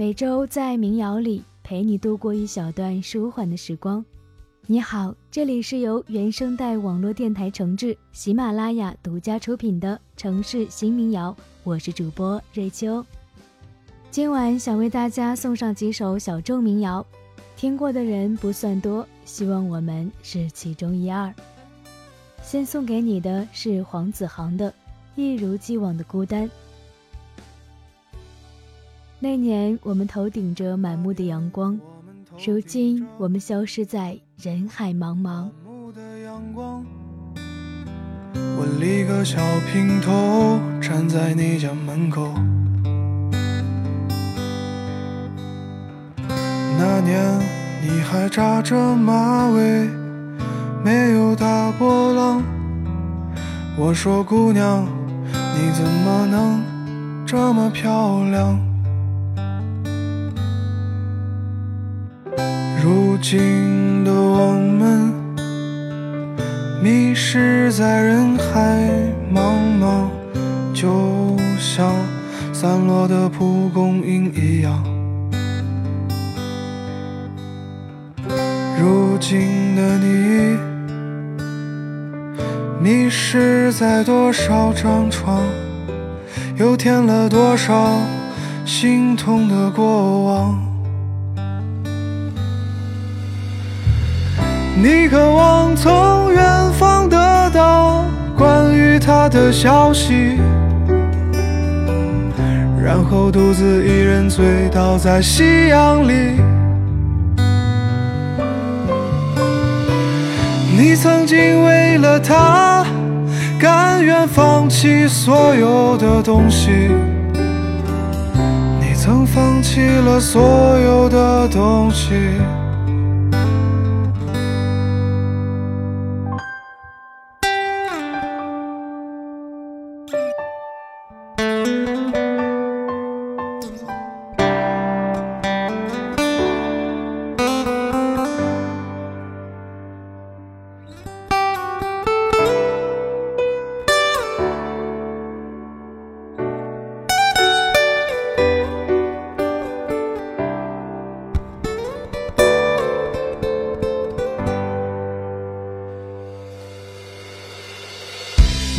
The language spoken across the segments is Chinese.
每周在民谣里陪你度过一小段舒缓的时光。你好，这里是由原声带网络电台承制，喜马拉雅独家出品的城市新民谣，我是主播瑞秋。今晚想为大家送上几首小众民谣，听过的人不算多，希望我们是其中一二。先送给你的是黄子航的《一如既往的孤单》。那年我们头顶着满目的阳光，如今我们消失在人海茫茫。我立个小平头，站在你家门口。那年你还扎着马尾，没有大波浪。我说姑娘，你怎么能这么漂亮？如今的我们，迷失在人海茫茫，就像散落的蒲公英一样。如今的你，迷失在多少张床，又添了多少心痛的过往。你渴望从远方得到关于他的消息，然后独自一人醉倒在夕阳里。你曾经为了他，甘愿放弃所有的东西。你曾放弃了所有的东西。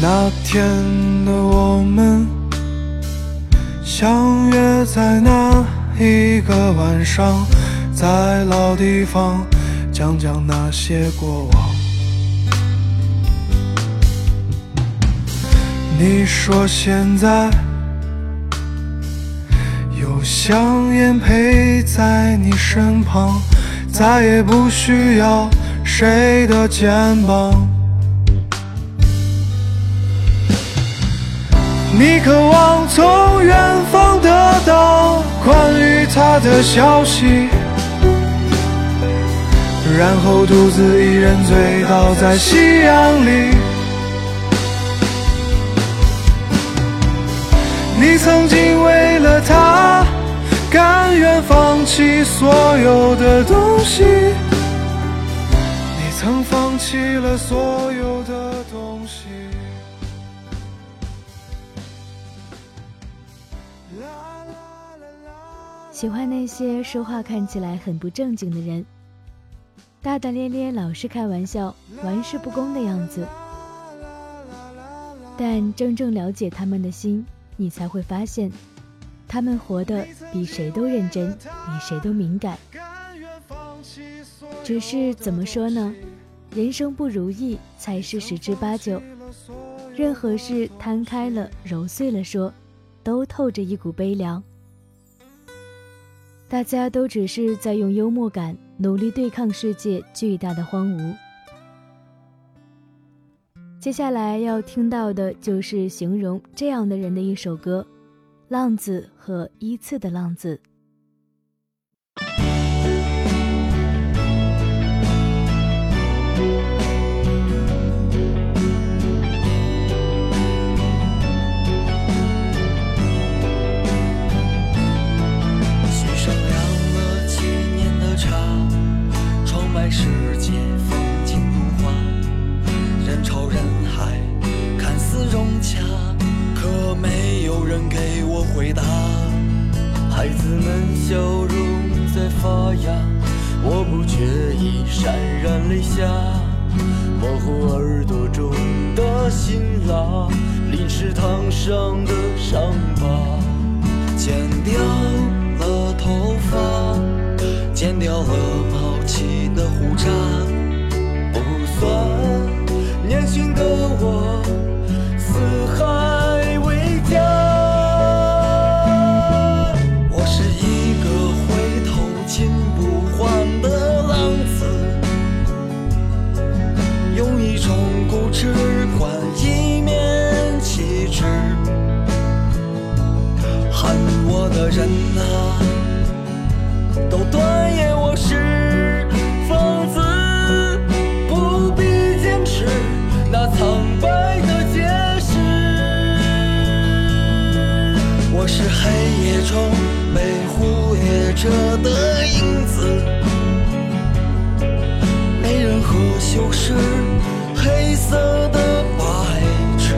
那天的我们相约在那一个晚上，在老地方讲讲那些过往。你说现在有香烟陪在你身旁，再也不需要谁的肩膀。你渴望从远方得到关于他的消息，然后独自一人醉倒在夕阳里。你曾经为了他，甘愿放弃所有的东西。你曾放弃了所有的喜欢那些说话看起来很不正经的人，大大咧咧、老是开玩笑、玩世不恭的样子。但真正了解他们的心，你才会发现，他们活得比谁都认真，比谁都敏感。只是怎么说呢？人生不如意才是十之八九。任何事摊开了、揉碎了说，都透着一股悲凉。大家都只是在用幽默感努力对抗世界巨大的荒芜。接下来要听到的就是形容这样的人的一首歌，《浪子和依次的浪子》。是黑夜中被忽略着的影子，没任何修饰，黑色的白纸。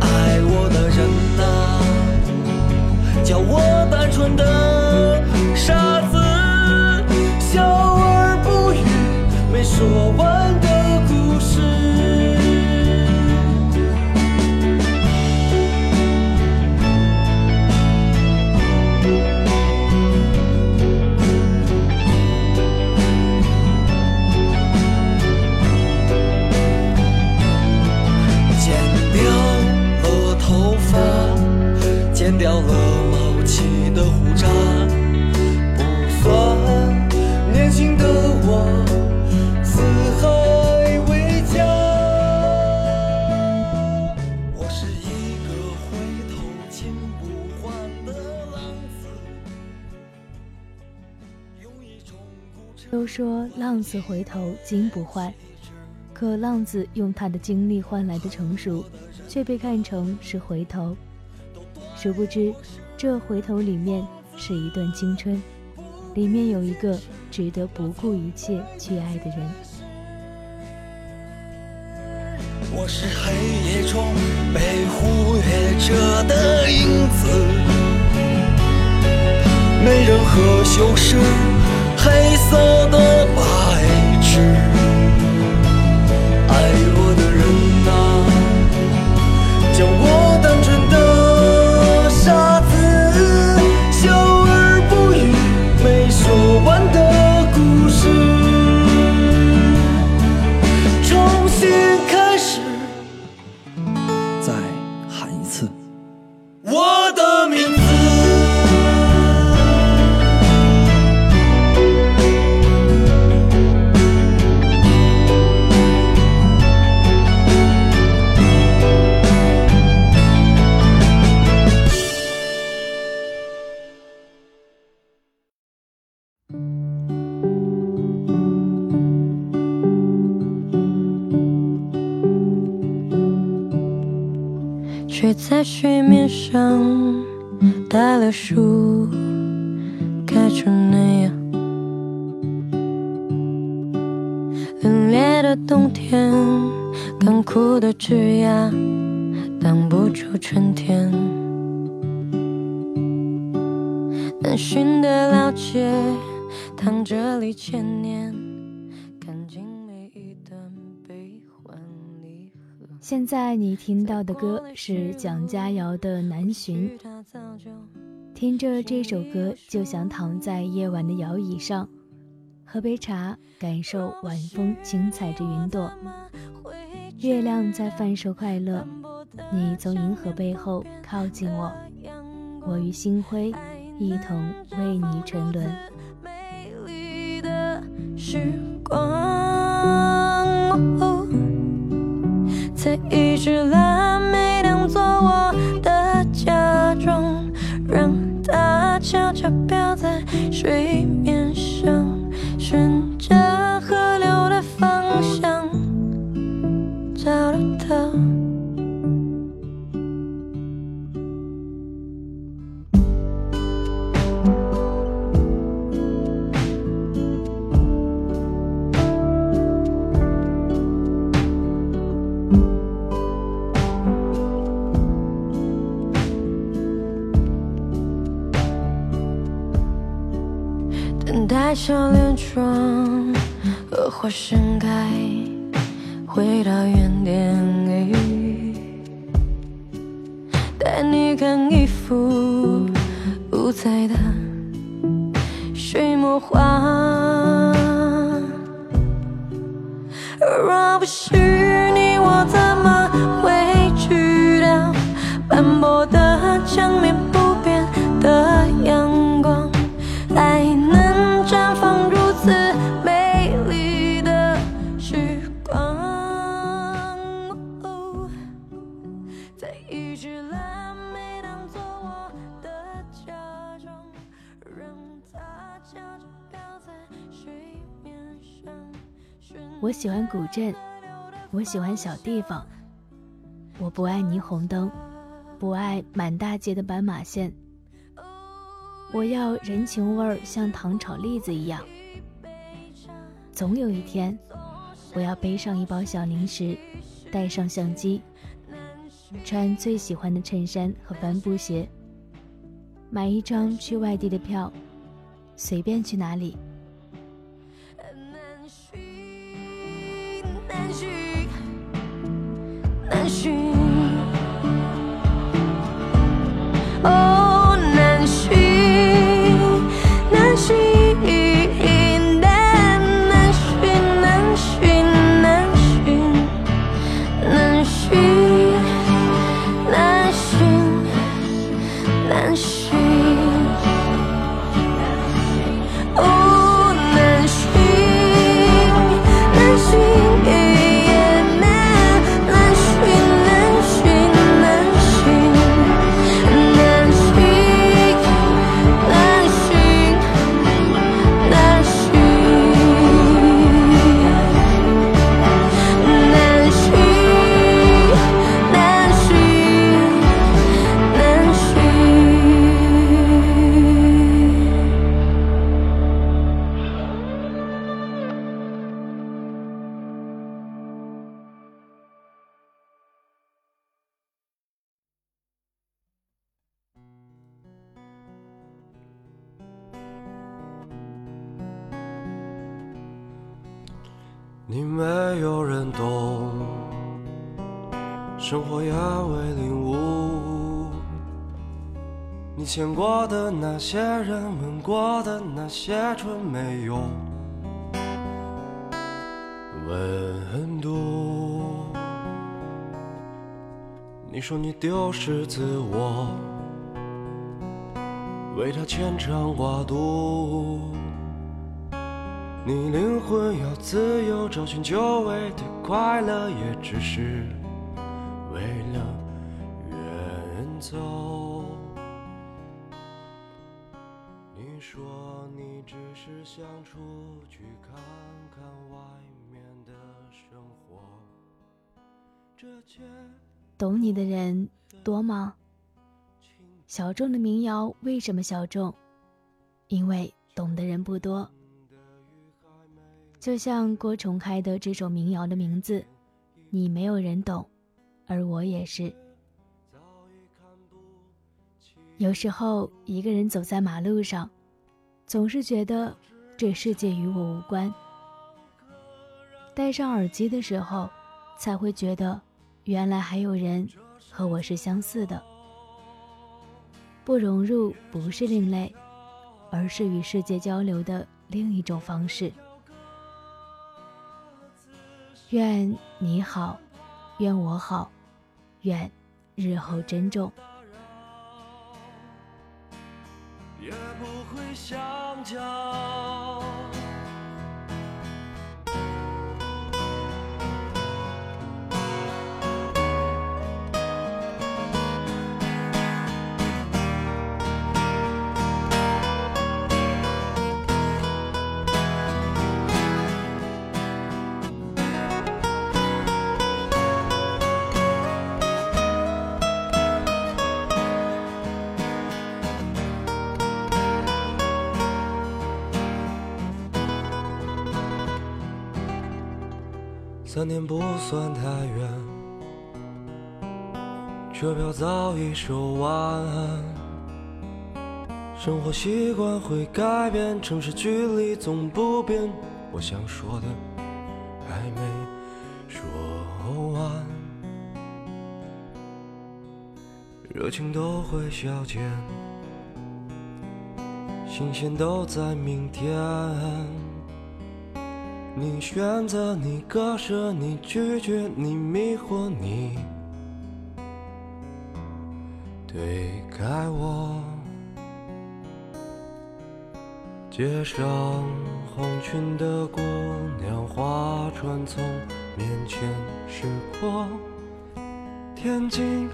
爱我的人呐。叫我单纯的傻子，笑而不语，没说完说浪子回头金不换，可浪子用他的经历换来的成熟，却被看成是回头。殊不知，这回头里面是一段青春，里面有一个值得不顾一切去爱的人。我是黑夜中被忽略着的影子，没任何修饰。黑色的白纸，的冬天，干枯的枝桠挡不住春天。难寻的了解，躺着里千年。现在你听到的歌是蒋佳瑶的《南巡》，听着这首歌就想躺在夜晚的摇椅上，喝杯茶，感受晚风轻踩着云朵，月亮在泛射快乐。你从银河背后靠近我，我与星辉一同为你沉沦。美丽的时光。在小脸窗，荷花盛开，回到原点。带你看一幅五彩的水墨画。若不是你，我怎么会知道斑驳的江面？我喜欢古镇，我喜欢小地方。我不爱霓虹灯，不爱满大街的斑马线。我要人情味儿像糖炒栗子一样。总有一天，我要背上一包小零食，带上相机，穿最喜欢的衬衫和帆布鞋，买一张去外地的票，随便去哪里。难寻难寻。有人懂，生活也未领悟。你牵过的那些人，吻过的那些唇，没有温度。你说你丢失自我，为他牵肠挂肚。你灵魂要自由，找寻久违的快乐，也只是为了远走。你说你只是想出去看看外面的生活，这街懂你的人多吗？小众的民谣为什么小众？因为懂的人不多。就像郭崇开的这首民谣的名字，你没有人懂，而我也是。有时候一个人走在马路上，总是觉得这世界与我无关。戴上耳机的时候，才会觉得原来还有人和我是相似的。不融入不是另类，而是与世界交流的另一种方式。愿你好，愿我好，愿日后珍重。也不会相交。三年不算太远，车票早已售完。生活习惯会改变，城市距离总不变。我想说的还没说完，热情都会消减，新鲜都在明天。你选择，你割舍，你拒绝，你迷惑，你推开我。街上红裙的姑娘，划船从面前驶过。天津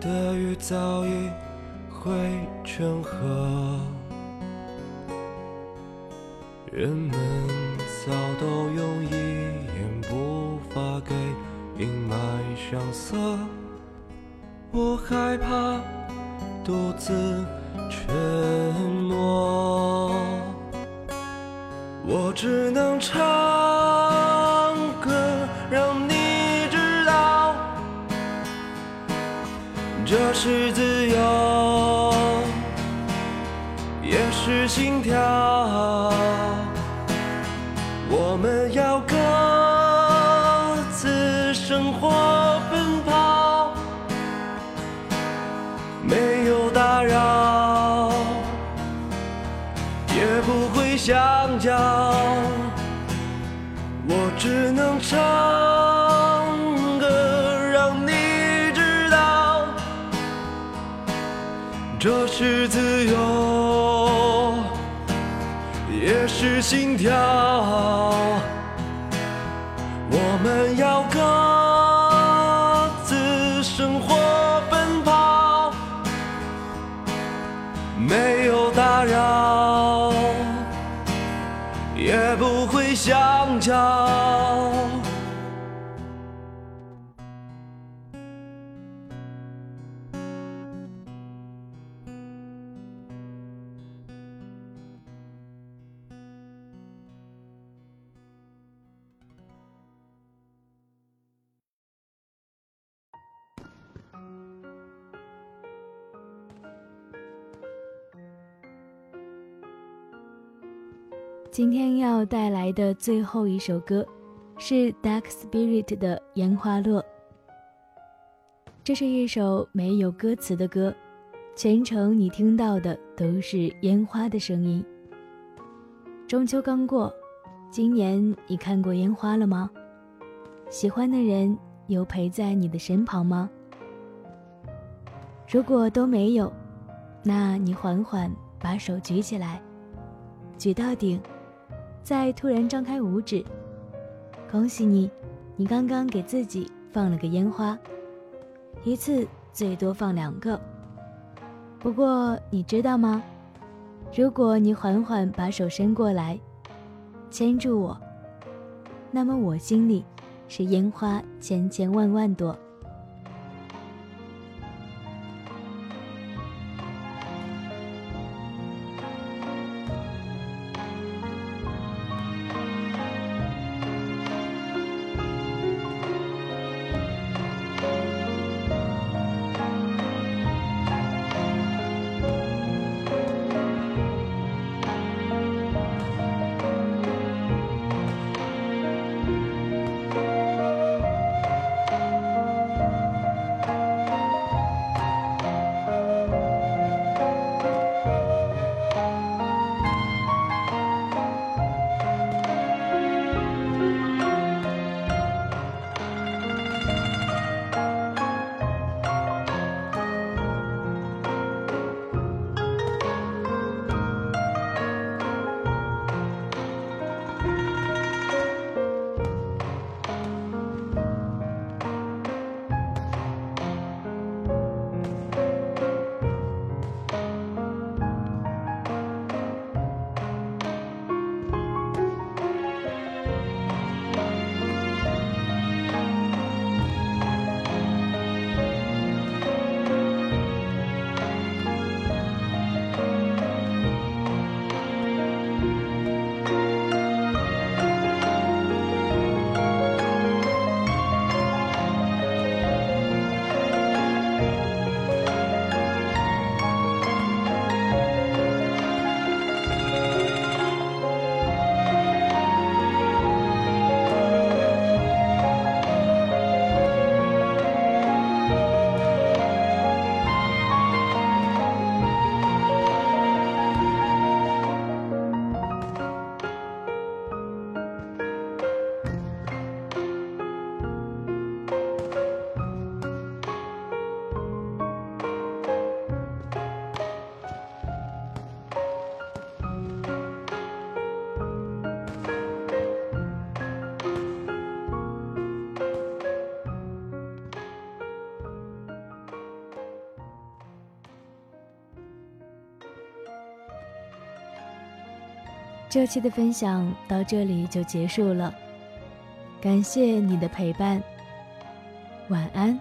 的雨早已汇成河，人们早都用一言不发给阴霾上色。我害怕独自沉默。我只能唱歌，让你知道，这是自由，也是心跳。这是自由，也是心跳。今天要带来的最后一首歌，是 Dark Spirit 的《烟花落》。这是一首没有歌词的歌，全程你听到的都是烟花的声音。中秋刚过，今年你看过烟花了吗？喜欢的人有陪在你的身旁吗？如果都没有，那你缓缓把手举起来，举到顶。再突然张开五指，恭喜你，你刚刚给自己放了个烟花，一次最多放两个。不过你知道吗？如果你缓缓把手伸过来，牵住我，那么我心里是烟花千千万万朵。这期的分享到这里就结束了，感谢你的陪伴，晚安。